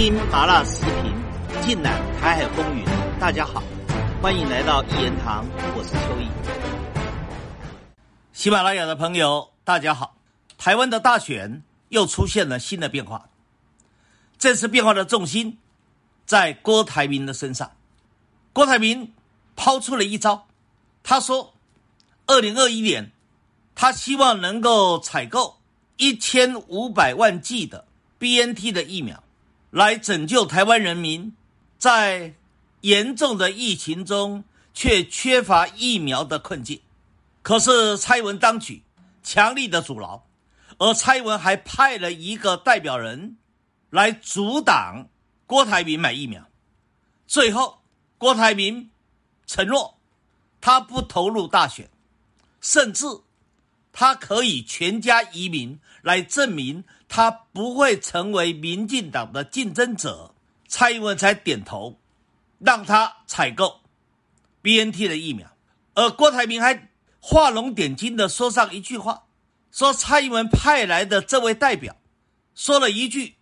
听麻辣时评，尽览台海风云。大家好，欢迎来到一言堂，我是秋意。喜马拉雅的朋友，大家好。台湾的大选又出现了新的变化，这次变化的重心在郭台铭的身上。郭台铭抛出了一招，他说，二零二一年，他希望能够采购一千五百万剂的 BNT 的疫苗。来拯救台湾人民，在严重的疫情中却缺乏疫苗的困境。可是蔡文当局强力的阻挠，而蔡文还派了一个代表人来阻挡郭台铭买疫苗。最后，郭台铭承诺他不投入大选，甚至他可以全家移民来证明。他不会成为民进党的竞争者，蔡英文才点头，让他采购 BNT 的疫苗。而郭台铭还画龙点睛的说上一句话，说蔡英文派来的这位代表说了一句：“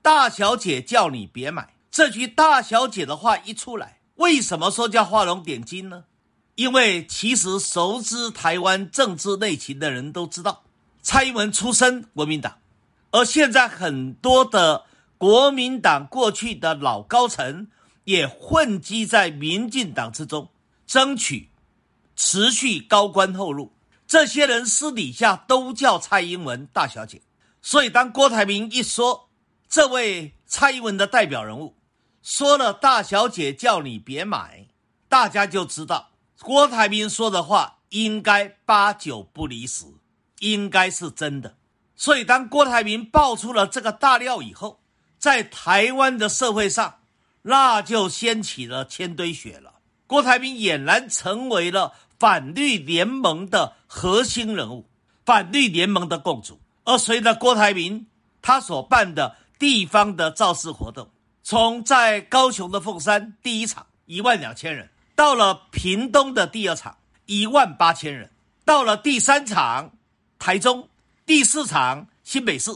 大小姐叫你别买。”这句大小姐的话一出来，为什么说叫画龙点睛呢？因为其实熟知台湾政治内情的人都知道，蔡英文出身国民党。而现在很多的国民党过去的老高层也混迹在民进党之中，争取持续高官厚禄。这些人私底下都叫蔡英文大小姐。所以当郭台铭一说，这位蔡英文的代表人物说了“大小姐叫你别买”，大家就知道郭台铭说的话应该八九不离十，应该是真的。所以，当郭台铭爆出了这个大料以后，在台湾的社会上，那就掀起了千堆雪了。郭台铭俨然成为了反绿联盟的核心人物，反绿联盟的共主。而随着郭台铭他所办的地方的造势活动，从在高雄的凤山第一场一万两千人，到了屏东的第二场一万八千人，到了第三场台中。第四场新北市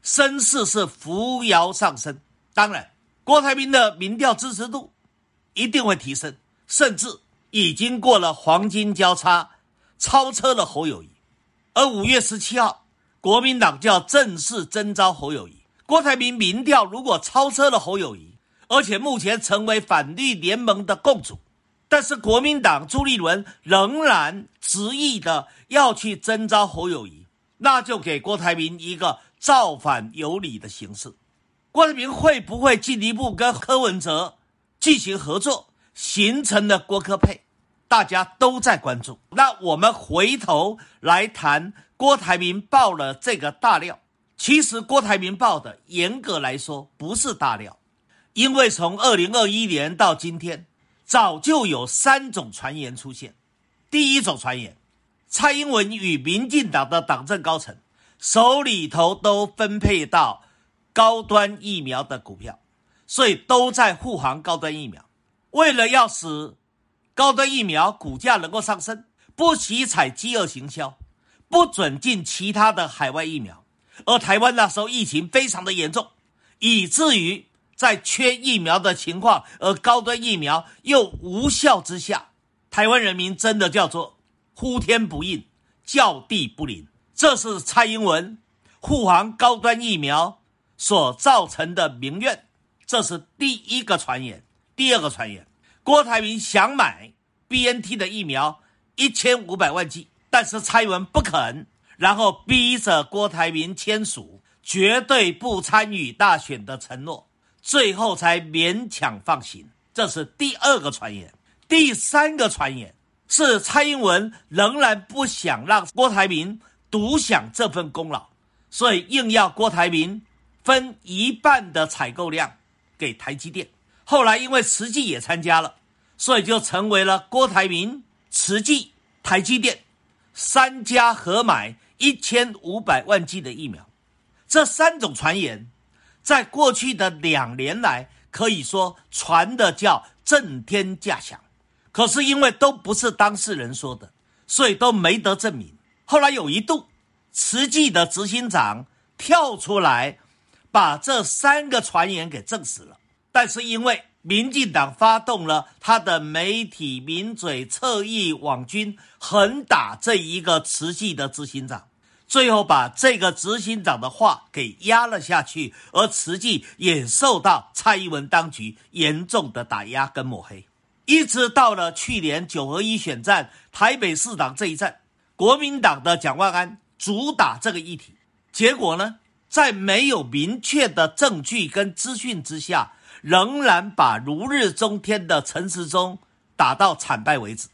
声势是扶摇上升，当然郭台铭的民调支持度一定会提升，甚至已经过了黄金交叉，超车了侯友谊。而五月十七号，国民党就要正式征召侯友谊。郭台铭民调如果超车了侯友谊，而且目前成为反绿联盟的共主，但是国民党朱立伦仍然执意的要去征召侯友谊。那就给郭台铭一个造反有理的形式。郭台铭会不会进一步跟柯文哲进行合作，形成了郭科配？大家都在关注。那我们回头来谈郭台铭爆了这个大料。其实郭台铭爆的，严格来说不是大料，因为从二零二一年到今天，早就有三种传言出现。第一种传言。蔡英文与民进党的党政高层手里头都分配到高端疫苗的股票，所以都在护航高端疫苗。为了要使高端疫苗股价能够上升，不惜采饥饿行销，不准进其他的海外疫苗。而台湾那时候疫情非常的严重，以至于在缺疫苗的情况，而高端疫苗又无效之下，台湾人民真的叫做。呼天不应，叫地不灵，这是蔡英文护航高端疫苗所造成的民怨。这是第一个传言。第二个传言，郭台铭想买 BNT 的疫苗一千五百万剂，但是蔡英文不肯，然后逼着郭台铭签署绝对不参与大选的承诺，最后才勉强放行。这是第二个传言。第三个传言。是蔡英文仍然不想让郭台铭独享这份功劳，所以硬要郭台铭分一半的采购量给台积电。后来因为慈济也参加了，所以就成为了郭台铭、慈济、台积电三家合买一千五百万剂的疫苗。这三种传言，在过去的两年来可以说传的叫震天价响。可是因为都不是当事人说的，所以都没得证明。后来有一度，慈济的执行长跳出来，把这三个传言给证实了。但是因为民进党发动了他的媒体名嘴侧翼网军，横打这一个慈济的执行长，最后把这个执行长的话给压了下去，而慈济也受到蔡英文当局严重的打压跟抹黑，一直到了去年九合一选战台北市长这一战，国民党的蒋万安主打这个议题，结果呢，在没有明确的证据跟资讯之下。仍然把如日中天的陈时中打到惨败为止，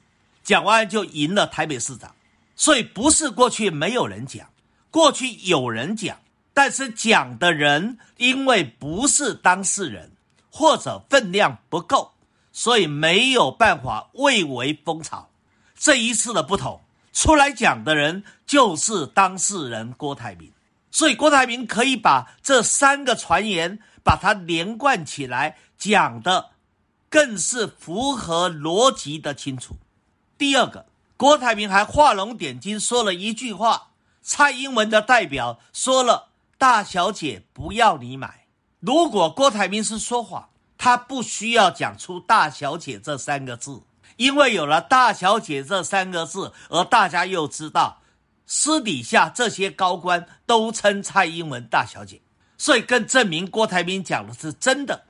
蒋万安就赢了台北市长。所以不是过去没有人讲，过去有人讲，但是讲的人因为不是当事人或者分量不够，所以没有办法蔚为风潮。这一次的不同，出来讲的人就是当事人郭台铭，所以郭台铭可以把这三个传言。把它连贯起来讲的，更是符合逻辑的清楚。第二个，郭台铭还画龙点睛说了一句话：蔡英文的代表说了“大小姐不要你买”。如果郭台铭是说谎，他不需要讲出“大小姐”这三个字，因为有了“大小姐”这三个字，而大家又知道私底下这些高官都称蔡英文“大小姐”。所以更证明郭台铭讲的是真的，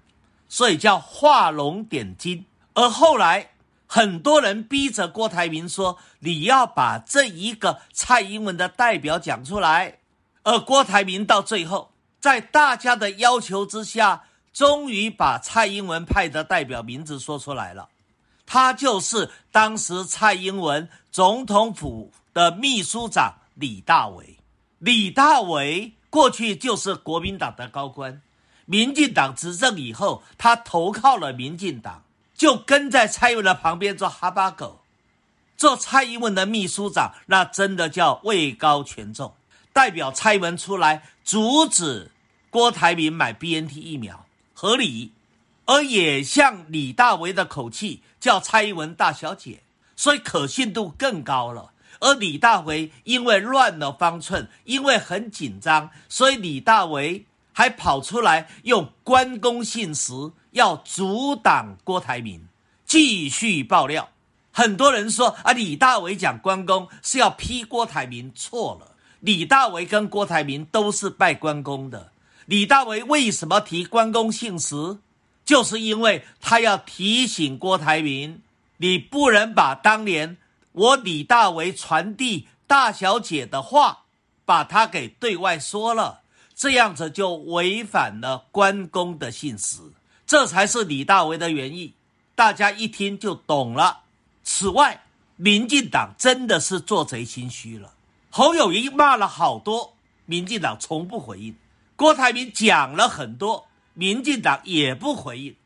所以叫画龙点睛。而后来很多人逼着郭台铭说：“你要把这一个蔡英文的代表讲出来。”而郭台铭到最后，在大家的要求之下，终于把蔡英文派的代表名字说出来了。他就是当时蔡英文总统府的秘书长李大为。李大为。过去就是国民党的高官，民进党执政以后，他投靠了民进党，就跟在蔡英文的旁边做哈巴狗，做蔡英文的秘书长，那真的叫位高权重，代表蔡英文出来阻止郭台铭买 BNT 疫苗，合理，而也像李大为的口气叫蔡英文大小姐，所以可信度更高了。而李大为因为乱了方寸，因为很紧张，所以李大为还跑出来用关公信实要阻挡郭台铭，继续爆料。很多人说啊，李大为讲关公是要批郭台铭，错了。李大为跟郭台铭都是拜关公的。李大为为什么提关公信实？就是因为他要提醒郭台铭，你不能把当年。我李大为传递大小姐的话，把他给对外说了，这样子就违反了关公的信实，这才是李大为的原意。大家一听就懂了。此外，民进党真的是做贼心虚了。侯友谊骂了好多，民进党从不回应；郭台铭讲了很多，民进党也不回应。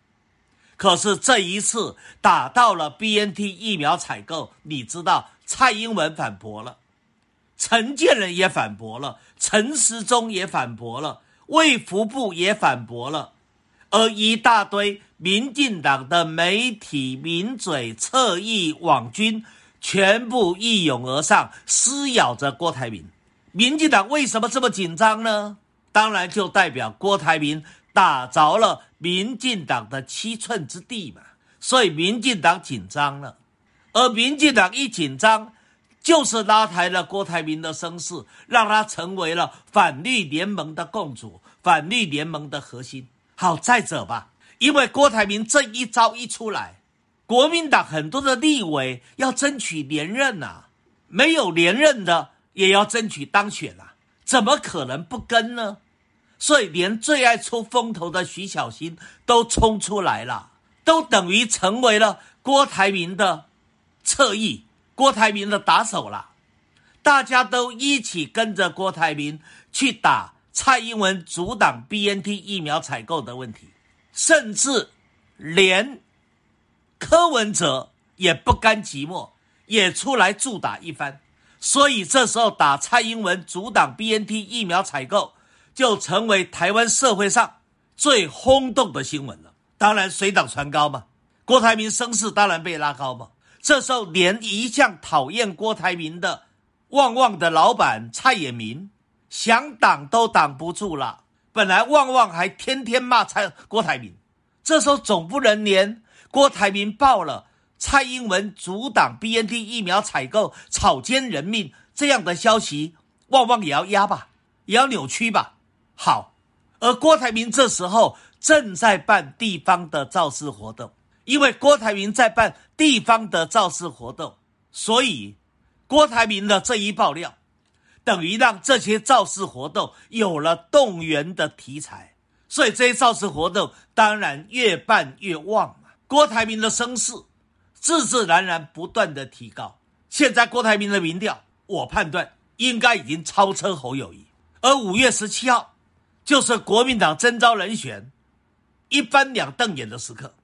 可是这一次打到了 B N T 疫苗采购，你知道蔡英文反驳了，陈建仁也反驳了，陈时中也反驳了，卫福部也反驳了，而一大堆民进党的媒体名嘴、侧翼网军全部一涌而上，撕咬着郭台铭。民进党为什么这么紧张呢？当然就代表郭台铭。打着了民进党的七寸之地嘛，所以民进党紧张了，而民进党一紧张，就是拉抬了郭台铭的声势，让他成为了反绿联盟的共主，反绿联盟的核心。好，再者吧，因为郭台铭这一招一出来，国民党很多的立委要争取连任呐，没有连任的也要争取当选啊，怎么可能不跟呢？所以，连最爱出风头的徐小新都冲出来了，都等于成为了郭台铭的侧翼，郭台铭的打手了。大家都一起跟着郭台铭去打蔡英文阻挡 BNT 疫苗采购的问题，甚至连柯文哲也不甘寂寞，也出来助打一番。所以这时候打蔡英文阻挡 BNT 疫苗采购。就成为台湾社会上最轰动的新闻了。当然，水涨船高嘛，郭台铭声势当然被拉高嘛。这时候，连一向讨厌郭台铭的旺旺的老板蔡衍明，想挡都挡不住了。本来旺旺还天天骂蔡郭台铭，这时候总不能连郭台铭爆了蔡英文阻挡 BNT 疫苗采购、草菅人命这样的消息，旺旺也要压吧，也要扭曲吧。好，而郭台铭这时候正在办地方的造势活动，因为郭台铭在办地方的造势活动，所以郭台铭的这一爆料。等于让这些造势活动有了动员的题材，所以这些造势活动当然越办越旺嘛。郭台铭的声势自自然然不断的提高。现在郭台铭的民调，我判断应该已经超车侯友谊。而五月十七号就是国民党征召人选一翻两瞪眼的时刻，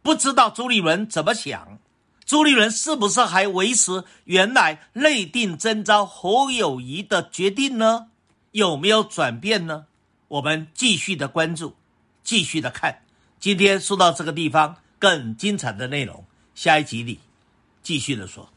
不知道朱立伦怎么想。朱立伦是不是还维持原来内定征召侯友谊的决定呢？有没有转变呢？我们继续的关注，继续的看。今天说到这个地方，更精彩的内容，下一集里继续的说。